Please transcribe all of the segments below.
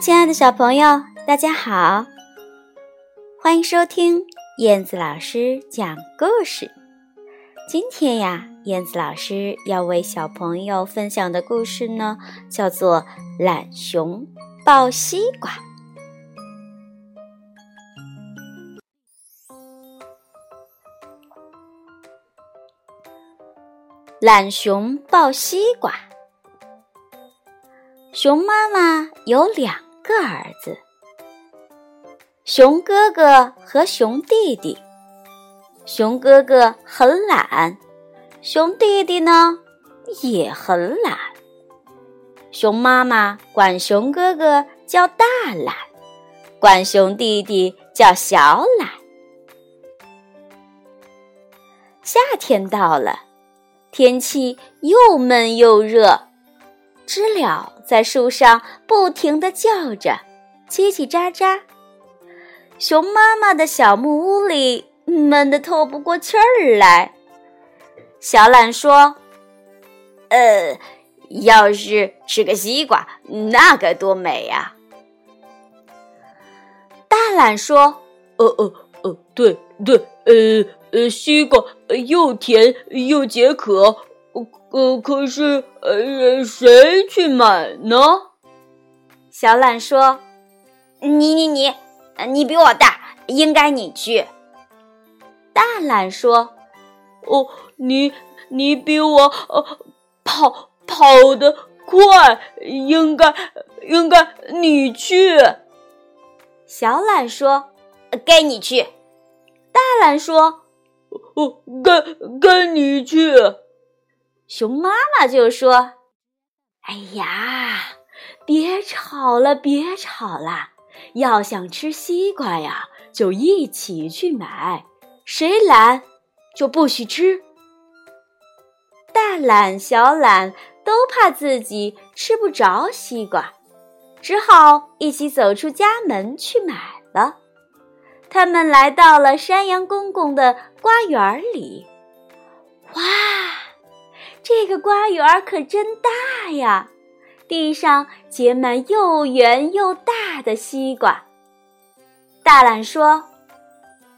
亲爱的小朋友，大家好！欢迎收听燕子老师讲故事。今天呀，燕子老师要为小朋友分享的故事呢，叫做《懒熊抱西瓜》。懒熊抱西瓜。熊妈妈有两个儿子，熊哥哥和熊弟弟。熊哥哥很懒，熊弟弟呢也很懒。熊妈妈管熊哥哥叫大懒，管熊弟弟叫小懒。夏天到了。天气又闷又热，知了在树上不停地叫着，叽叽喳喳。熊妈妈的小木屋里闷得透不过气儿来。小懒说：“呃，要是吃个西瓜，那该多美呀！”大懒说：“呃呃呃，对对，呃。”呃，西瓜又甜又解渴，可可是呃，谁去买呢？小懒说：“你你你，你比我大，应该你去。”大懒说：“哦，你你比我呃跑跑得快，应该应该你去。”小懒说：“该你去。”大懒说。哦，跟跟你去。熊妈妈就说：“哎呀，别吵了，别吵了！要想吃西瓜呀，就一起去买。谁懒，就不许吃。”大懒、小懒都怕自己吃不着西瓜，只好一起走出家门去买了。他们来到了山羊公公的瓜园里。哇，这个瓜园可真大呀！地上结满又圆又大的西瓜。大懒说：“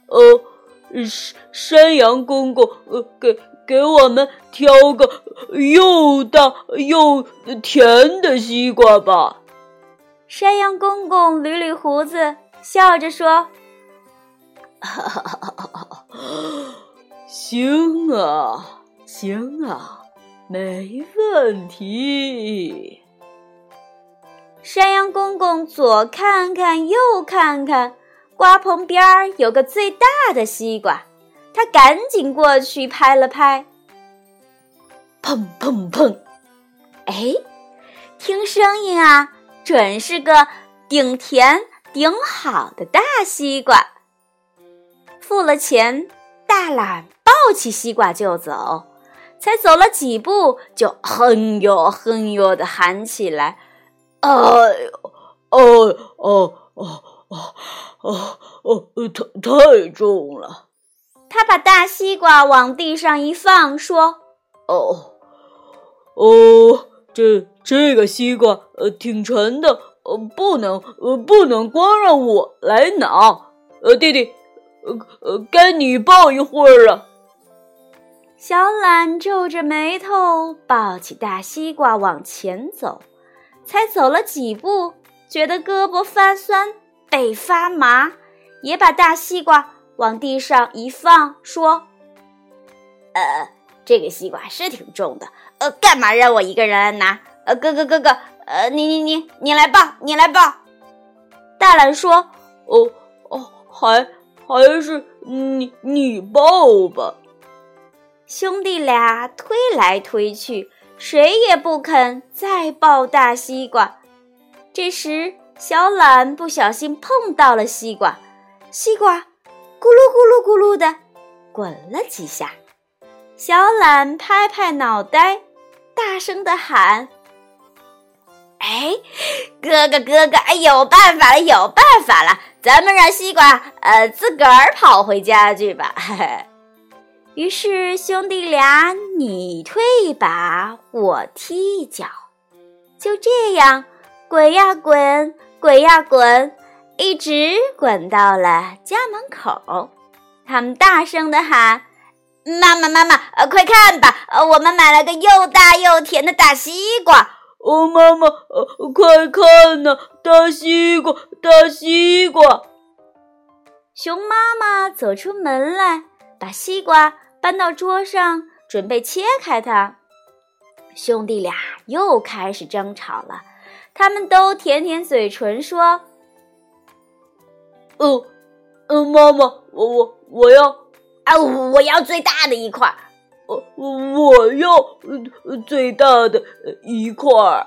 呃，山山羊公公，呃，给给我们挑个又大又甜的西瓜吧。”山羊公公捋捋胡子，笑着说。哈哈哈哈哈！行啊，行啊，没问题。山羊公公左看看，右看看，瓜棚边儿有个最大的西瓜，他赶紧过去拍了拍，砰砰砰！哎，听声音啊，准是个顶甜顶好的大西瓜。付了钱，大懒抱起西瓜就走，才走了几步，就哼哟哼哟的喊起来：“哎呦，哦哦哦哦哦哦，太太重了！”他把大西瓜往地上一放，说：“哦哦，这这个西瓜呃挺沉的，呃不能呃不能光让我来拿，呃弟弟。”呃呃，该你抱一会儿了。小懒皱着眉头，抱起大西瓜往前走，才走了几步，觉得胳膊发酸，背发麻，也把大西瓜往地上一放，说：“呃，这个西瓜是挺重的，呃，干嘛让我一个人拿？呃，哥哥哥哥，呃，你你你你来抱，你来抱。”大懒说：“哦哦，还。”还是你你抱吧，兄弟俩推来推去，谁也不肯再抱大西瓜。这时，小懒不小心碰到了西瓜，西瓜咕噜咕噜咕噜的滚了几下。小懒拍拍脑袋，大声的喊：“哎，哥哥哥哥，哎，有办法了，有办法了！”咱们让西瓜呃自个儿跑回家去吧。于是兄弟俩你推一把，我踢一脚，就这样滚呀滚，滚呀滚，一直滚到了家门口。他们大声地喊：“妈妈，妈妈，呃，快看吧，呃，我们买了个又大又甜的大西瓜。”“哦，妈妈，呃，快看呐，大西瓜，大西瓜！”熊妈妈走出门来，把西瓜搬到桌上，准备切开它。兄弟俩又开始争吵了，他们都舔舔嘴唇说：“哦，嗯，妈妈，我我我要啊，我要最大的一块。我我要最大的一块。”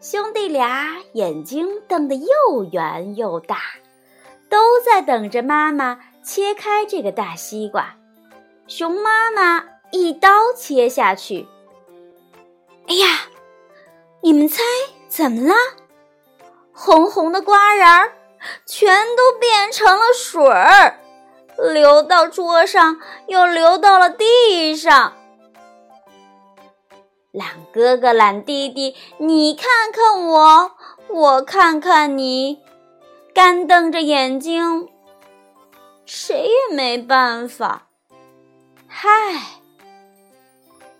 兄弟俩眼睛瞪得又圆又大，都在等着妈妈切开这个大西瓜。熊妈妈。一刀切下去，哎呀！你们猜怎么了？红红的瓜瓤儿全都变成了水儿，流到桌上，又流到了地上。懒哥哥、懒弟弟，你看看我，我看看你，干瞪着眼睛，谁也没办法。嗨！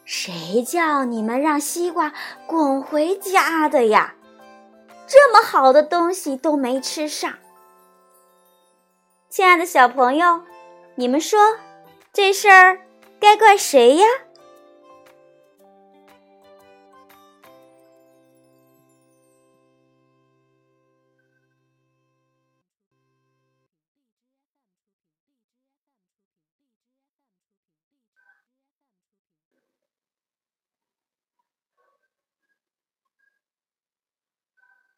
谁叫你们让西瓜滚回家的呀？这么好的东西都没吃上。亲爱的小朋友，你们说这事儿该怪谁呀？